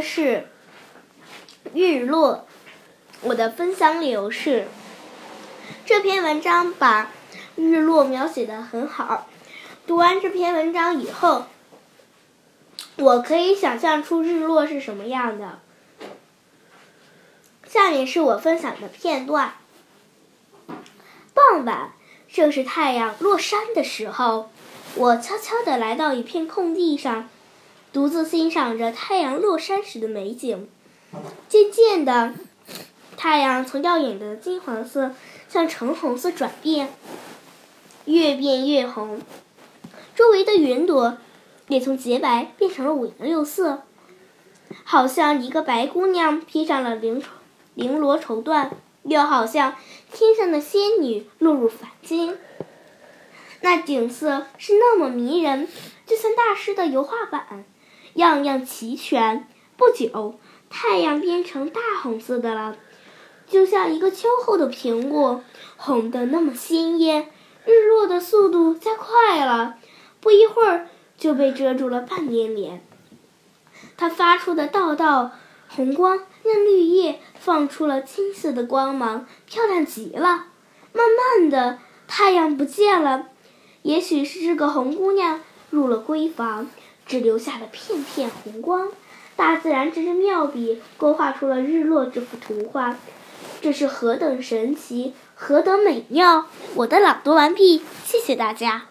是日落。我的分享理由是，这篇文章把日落描写的很好。读完这篇文章以后，我可以想象出日落是什么样的。下面是我分享的片段。傍晚，正是太阳落山的时候，我悄悄地来到一片空地上。独自欣赏着太阳落山时的美景，渐渐的，太阳从耀眼的金黄色向橙红色转变，越变越红。周围的云朵也从洁白变成了五颜六色，好像一个白姑娘披上了绫绫罗绸缎，又好像天上的仙女落入凡间。那景色是那么迷人，就像大师的油画板。样样齐全。不久，太阳变成大红色的了，就像一个秋后的苹果，红的那么鲜艳。日落的速度加快了，不一会儿就被遮住了半边脸。它发出的道道红光，让绿叶放出了金色的光芒，漂亮极了。慢慢的，太阳不见了，也许是这个红姑娘入了闺房。只留下了片片红光，大自然这支妙笔，勾画出了日落这幅图画，这是何等神奇，何等美妙！我的朗读完毕，谢谢大家。